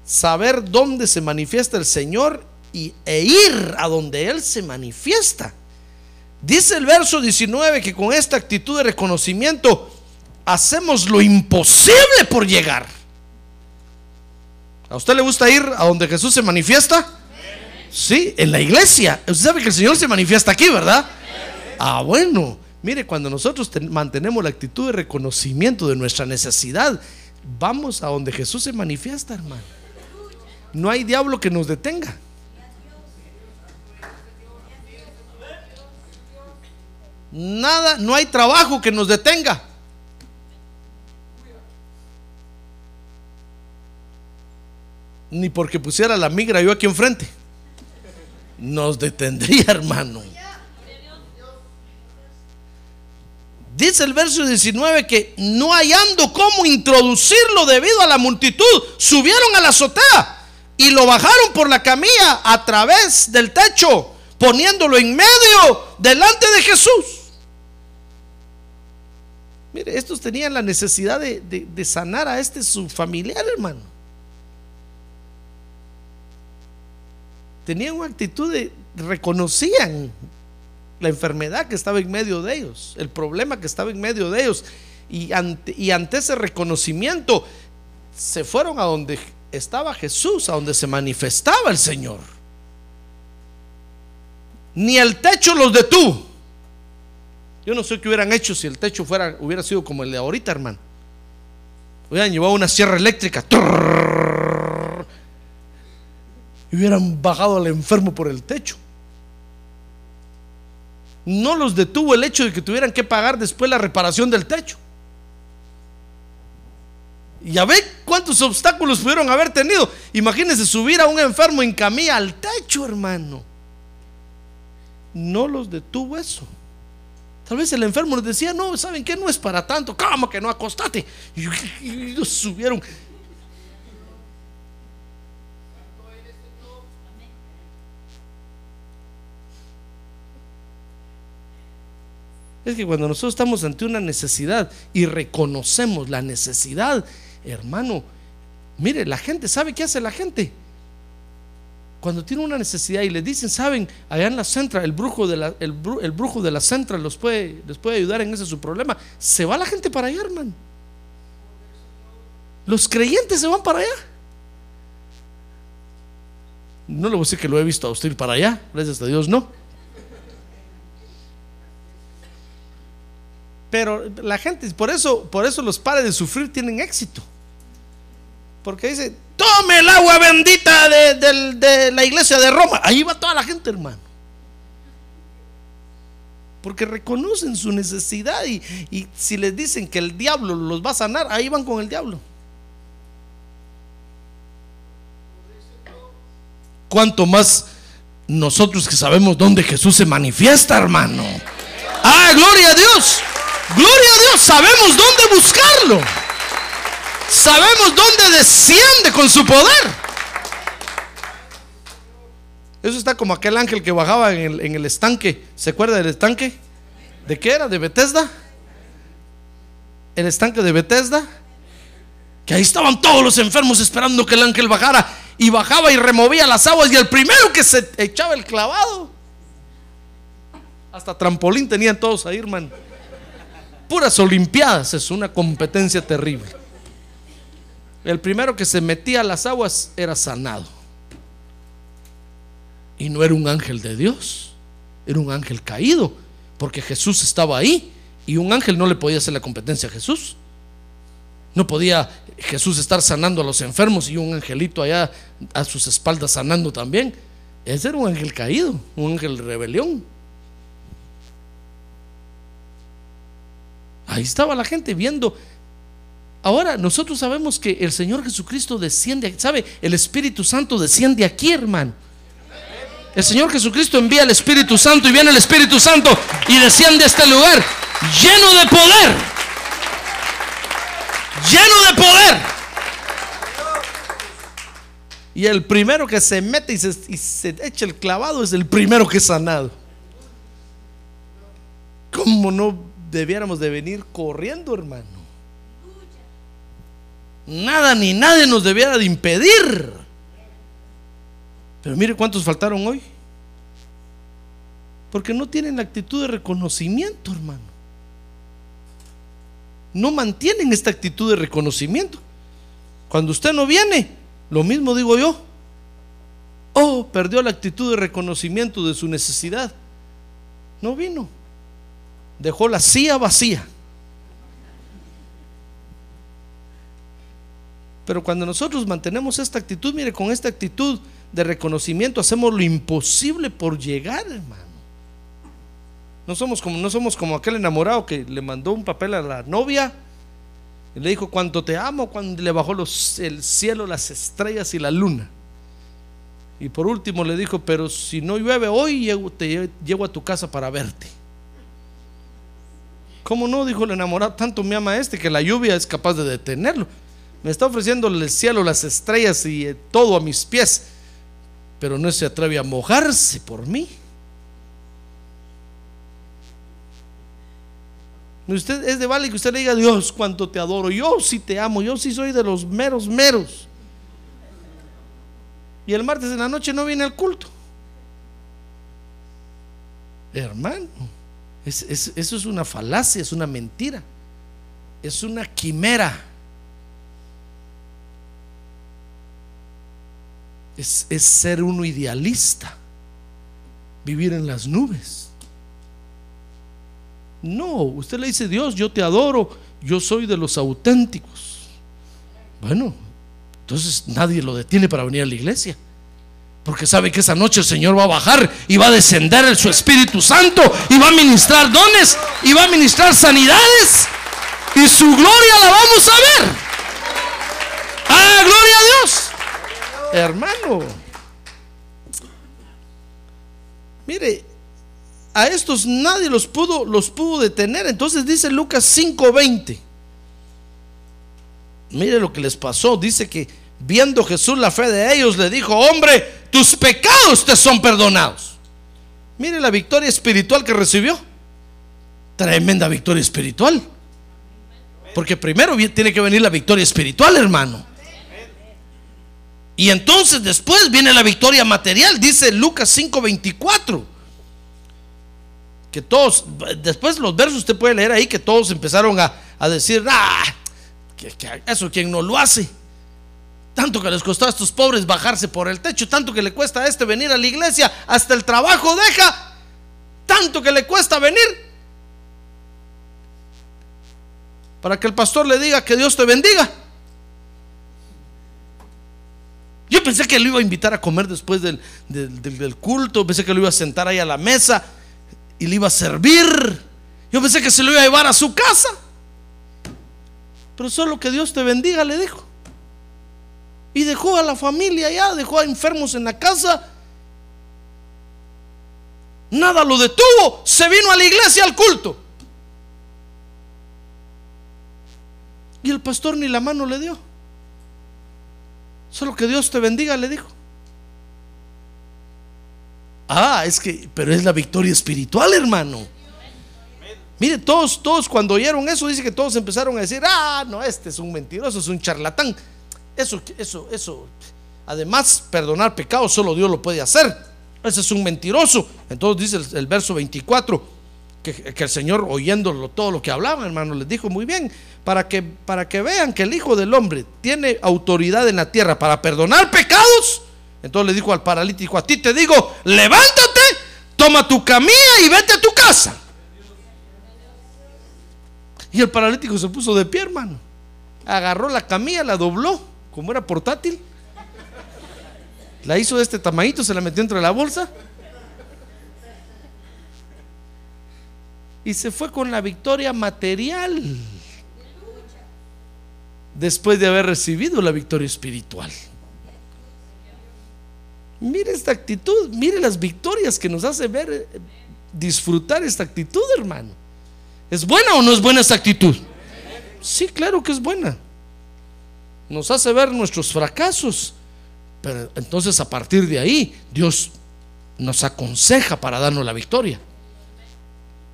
Saber dónde se manifiesta el Señor y, e ir a donde Él se manifiesta. Dice el verso 19 que con esta actitud de reconocimiento hacemos lo imposible por llegar. ¿A usted le gusta ir a donde Jesús se manifiesta? Sí, en la iglesia. Usted sabe que el Señor se manifiesta aquí, ¿verdad? Ah, bueno. Mire, cuando nosotros mantenemos la actitud de reconocimiento de nuestra necesidad, vamos a donde Jesús se manifiesta, hermano. No hay diablo que nos detenga. Nada, no hay trabajo que nos detenga. Ni porque pusiera la migra yo aquí enfrente. Nos detendría, hermano. Dice el verso 19 que no hallando cómo introducirlo debido a la multitud, subieron a la azotea y lo bajaron por la camilla a través del techo, poniéndolo en medio delante de Jesús. Mire, estos tenían la necesidad de, sanar a este su familiar, hermano. Tenían una actitud de, reconocían la enfermedad que estaba en medio de ellos, el problema que estaba en medio de ellos. Y ante, y ante ese reconocimiento se fueron a donde estaba Jesús, a donde se manifestaba el Señor. Ni el techo los detuvo. Yo no sé qué hubieran hecho si el techo fuera, hubiera sido como el de ahorita, hermano. Hubieran llevado una sierra eléctrica. y hubieran bajado al enfermo por el techo. No los detuvo el hecho de que tuvieran que pagar después la reparación del techo. Y a ver cuántos obstáculos pudieron haber tenido. Imagínense subir a un enfermo en camilla al techo, hermano. No los detuvo eso. Tal vez el enfermo les decía, no, ¿saben qué? No es para tanto, ¿cómo que no acostate? Y, ellos subieron. Es que cuando nosotros estamos ante una necesidad y reconocemos la necesidad, hermano, mire, la gente, ¿sabe qué hace la gente? Cuando tiene una necesidad y le dicen, saben, allá en la centra, el brujo de la, el, brujo de la centra los puede, les puede ayudar en ese su problema, se va la gente para allá, hermano. Los creyentes se van para allá. No le voy a decir que lo he visto a usted ir para allá, gracias a Dios, no. Pero la gente, por eso, por eso los padres de sufrir tienen éxito. Porque dice, tome el agua bendita de, la iglesia de Roma. Ahí va toda la gente, hermano. Porque reconocen su necesidad y, y si les dicen que el diablo los va a sanar, ahí van con el diablo. Cuanto más nosotros que sabemos dónde Jesús se manifiesta, hermano. Ah, gloria a Dios. Gloria a Dios. Sabemos dónde buscarlo sabemos dónde desciende con su poder. Eso está como aquel ángel que bajaba en el, estanque. ¿Se acuerda del estanque? ¿De qué era? ¿De Bethesda? El estanque de Bethesda. Que ahí estaban todos los enfermos esperando que el ángel bajara. Y bajaba y removía las aguas. Y el primero que se echaba el clavado. Hasta trampolín tenían todos ahí, hermano. Puras olimpiadas. Es una competencia terrible. El primero que se metía a las aguas era sanado. Y no era un ángel de Dios, era un ángel caído. Porque Jesús estaba ahí y un ángel no le podía hacer la competencia a Jesús. No podía Jesús estar sanando a los enfermos y un angelito allá a sus espaldas sanando también. Ese era un ángel caído, un ángel de rebelión. Ahí estaba la gente viendo. Ahora nosotros sabemos que el Señor Jesucristo desciende, ¿sabe? El Espíritu Santo desciende aquí, hermano. El Señor Jesucristo envía el Espíritu Santo y viene el Espíritu Santo y desciende a este lugar lleno de poder. Lleno de poder. Y el primero que se mete y se, y se echa el clavado es el primero que es sanado. ¿Cómo no debiéramos de venir corriendo, hermano? Nada ni nadie nos debiera de impedir. Pero mire cuántos faltaron hoy. Porque no tienen la actitud de reconocimiento, hermano. No mantienen esta actitud de reconocimiento. Cuando usted no viene, lo mismo digo yo. Oh, perdió la actitud de reconocimiento de su necesidad. No vino. Dejó la silla vacía. Pero cuando nosotros mantenemos esta actitud, mire, con esta actitud de reconocimiento hacemos lo imposible por llegar, hermano. No somos como, no somos como aquel enamorado que le mandó un papel a la novia y le dijo cuánto te amo cuando le bajó el cielo, las estrellas y la luna. Y por último le dijo, pero si no llueve hoy, te llevo a tu casa para verte. ¿Cómo no? Dijo el enamorado, tanto me ama este que la lluvia es capaz de detenerlo. Me está ofreciendo el cielo, las estrellas y eh, todo a mis pies, pero no se atreve a mojarse por mí. Usted es de vale que usted le diga, Dios, cuánto te adoro. Yo sí te amo, yo sí soy de los meros, meros. Y el martes en la noche no viene al culto. Hermano, eso es una falacia, es una mentira, es una quimera. Es, es ser uno idealista, vivir en las nubes. No, usted le dice, Dios, yo te adoro, yo soy de los auténticos. Bueno, entonces nadie lo detiene para venir a la iglesia. Porque sabe que esa noche el Señor va a bajar y va a descender en su Espíritu Santo y va a ministrar dones y va a ministrar sanidades. Y su gloria la vamos a ver. ¡Ah, gloria a Dios! Hermano. Mire, a estos nadie los pudo, los pudo detener. Entonces dice Lucas 5:20. Mire lo que les pasó. Dice que viendo Jesús la fe de ellos, le dijo, hombre, tus pecados te son perdonados. Mire la victoria espiritual que recibió. Tremenda victoria espiritual. Porque primero tiene que venir la victoria espiritual, hermano. Y entonces después viene la victoria material, dice Lucas 5:24 que todos, después los versos usted puede leer ahí que todos empezaron a, decir, ah, que, eso quien no lo hace. Tanto que les costó a estos pobres bajarse por el techo, tanto que le cuesta a este venir a la iglesia, hasta el trabajo deja, tanto que le cuesta venir. Para que el pastor le diga que Dios te bendiga. Yo pensé que lo iba a invitar a comer después del, del culto, pensé que lo iba a sentar ahí a la mesa y le iba a servir. Yo pensé que se lo iba a llevar a su casa. Pero solo que Dios te bendiga, le dijo. Y dejó a la familia allá, dejó a enfermos en la casa. Nada lo detuvo. Se vino a la iglesia al culto. Y el pastor ni la mano le dio. Solo que Dios te bendiga, le dijo. Ah, es que, pero es la victoria espiritual, hermano. Mire, todos, todos cuando oyeron eso, dice que todos empezaron a decir, ah, no, este es un mentiroso, es un charlatán. Eso, eso, eso. Además, perdonar pecados solo Dios lo puede hacer. Ese es un mentiroso. Entonces dice el, verso 24, que, el Señor oyéndolo todo lo que hablaba, hermano, les dijo muy bien, para que, para que vean que el Hijo del Hombre tiene autoridad en la tierra para perdonar pecados entonces le dijo al paralítico, a ti te digo, levántate, toma tu camilla y vete a tu casa. Y el paralítico se puso de pie, hermano. Agarró la camilla, la dobló, como era portátil. La hizo de este tamañito, se la metió entre la bolsa. Y se fue con la victoria material. Después de haber recibido la victoria espiritual. Mire esta actitud, mire las victorias que nos hace ver, eh, disfrutar esta actitud, hermano. ¿Es buena o no es buena esta actitud? Sí, claro que es buena. Nos hace ver nuestros fracasos. Pero entonces a partir de ahí, Dios nos aconseja para darnos la victoria.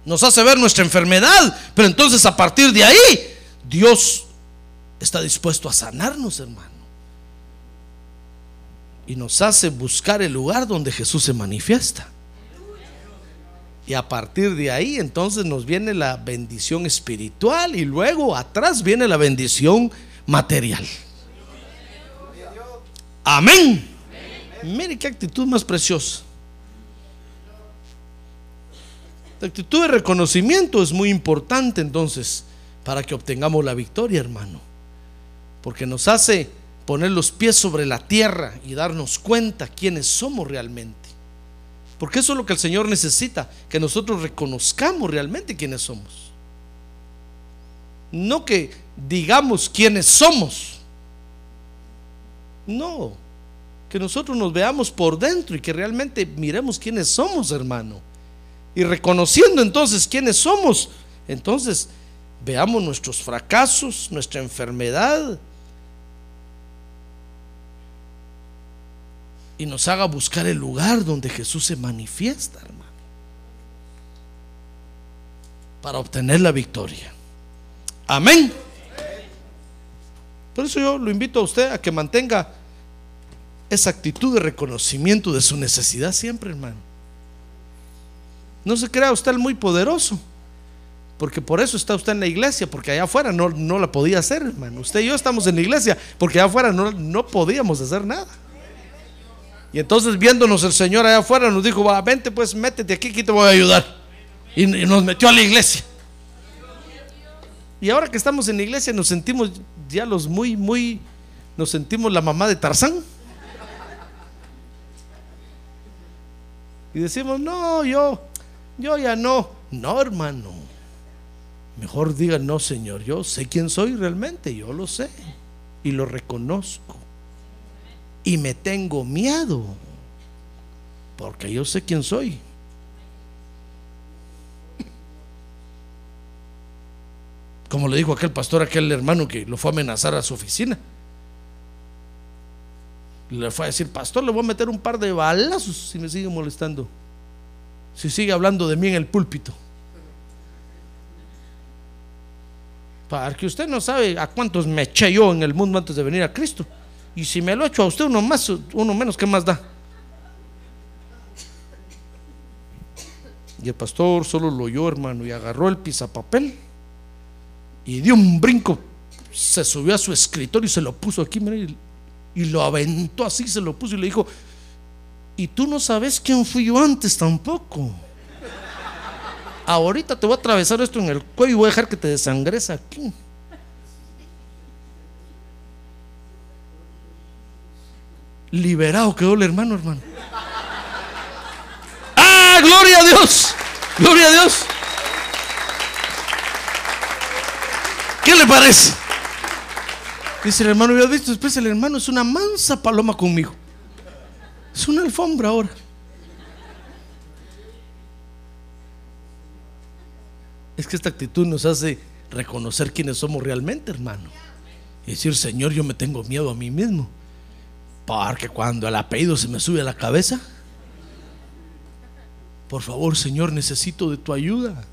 Nos hace ver nuestra enfermedad, pero entonces a partir de ahí, Dios está dispuesto a sanarnos, hermano y nos hace buscar el lugar donde Jesús se manifiesta. Y a partir de ahí entonces nos viene la bendición espiritual y luego atrás viene la bendición material. Amén. Mire qué actitud más preciosa. La actitud de reconocimiento es muy importante entonces para que obtengamos la victoria, hermano. Porque nos hace poner los pies sobre la tierra y darnos cuenta quiénes somos realmente. Porque eso es lo que el Señor necesita, que nosotros reconozcamos realmente quiénes somos. No que digamos quiénes somos. No, que nosotros nos veamos por dentro y que realmente miremos quiénes somos, hermano. Y reconociendo entonces quiénes somos, entonces veamos nuestros fracasos, nuestra enfermedad, y nos haga buscar el lugar donde Jesús se manifiesta, hermano, para obtener la victoria. Amén. Por eso yo lo invito a usted a que mantenga esa actitud de reconocimiento de su necesidad siempre, hermano. No se crea usted muy poderoso, porque por eso está usted en la iglesia, porque allá afuera no, no la podía hacer, hermano. Usted y yo estamos en la iglesia, porque allá afuera no, no podíamos hacer nada. Y entonces viéndonos el Señor allá afuera nos dijo, va, vente pues, métete aquí, aquí te voy a ayudar. Y, nos metió a la iglesia. Y ahora que estamos en la iglesia nos sentimos ya los muy, muy, nos sentimos la mamá de Tarzán. Y decimos, no, yo, yo ya no. No, hermano. Mejor diga, no, Señor, yo sé quién soy realmente, yo lo sé. Y lo reconozco y me tengo miedo, porque yo sé quién soy. Como le dijo aquel pastor, aquel hermano que lo fue a amenazar a su oficina. Le fue a decir, pastor, le voy a meter un par de balazos si me sigue molestando. Si sigue hablando de mí en el púlpito. Para que usted no sabe a cuántos me eché yo en el mundo antes de venir a Cristo. Y si me lo echo a usted uno más, uno menos, ¿qué más da? Y el pastor solo lo oyó, hermano, y agarró el pisapapel y dio un brinco, se subió a su escritorio y se lo puso aquí, y, y lo aventó así, se lo puso y le dijo, y tú no sabes quién fui yo antes tampoco. Ahorita te voy a atravesar esto en el cuello y voy a dejar que te desangres aquí. Liberado quedó el hermano, hermano. ¡Ah, gloria a Dios! ¡Gloria a Dios! ¿Qué le parece? Dice el hermano, yo visto después el hermano es una mansa paloma conmigo. Es una alfombra ahora. Es que esta actitud nos hace reconocer quiénes somos realmente, hermano. Y decir, Señor, yo me tengo miedo a mí mismo. Porque cuando el apellido se me sube a la cabeza, por favor, Señor, necesito de tu ayuda.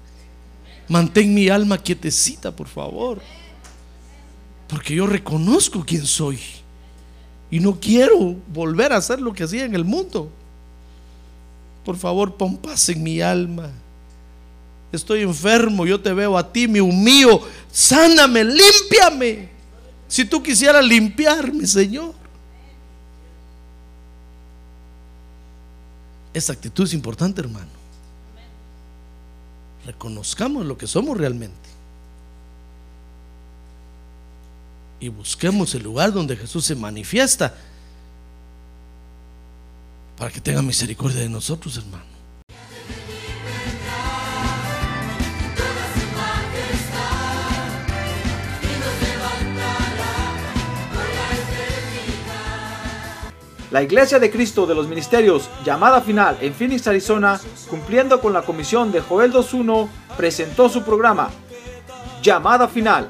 Mantén mi alma quietecita, por favor. Porque yo reconozco quién soy. Y no quiero volver a hacer lo que hacía en el mundo. Por favor, pon paz en mi alma. Estoy enfermo, yo te veo a ti, me humillo. Sáname, límpiame. Si tú quisieras limpiarme, Señor. Esa actitud es importante, hermano. Reconozcamos lo que somos realmente. Y busquemos el lugar donde Jesús se manifiesta para que tenga misericordia de nosotros, hermano. La Iglesia de Cristo de los Ministerios, llamada final en Phoenix, Arizona, cumpliendo con la comisión de Joel 2.1, presentó su programa, Llamada Final.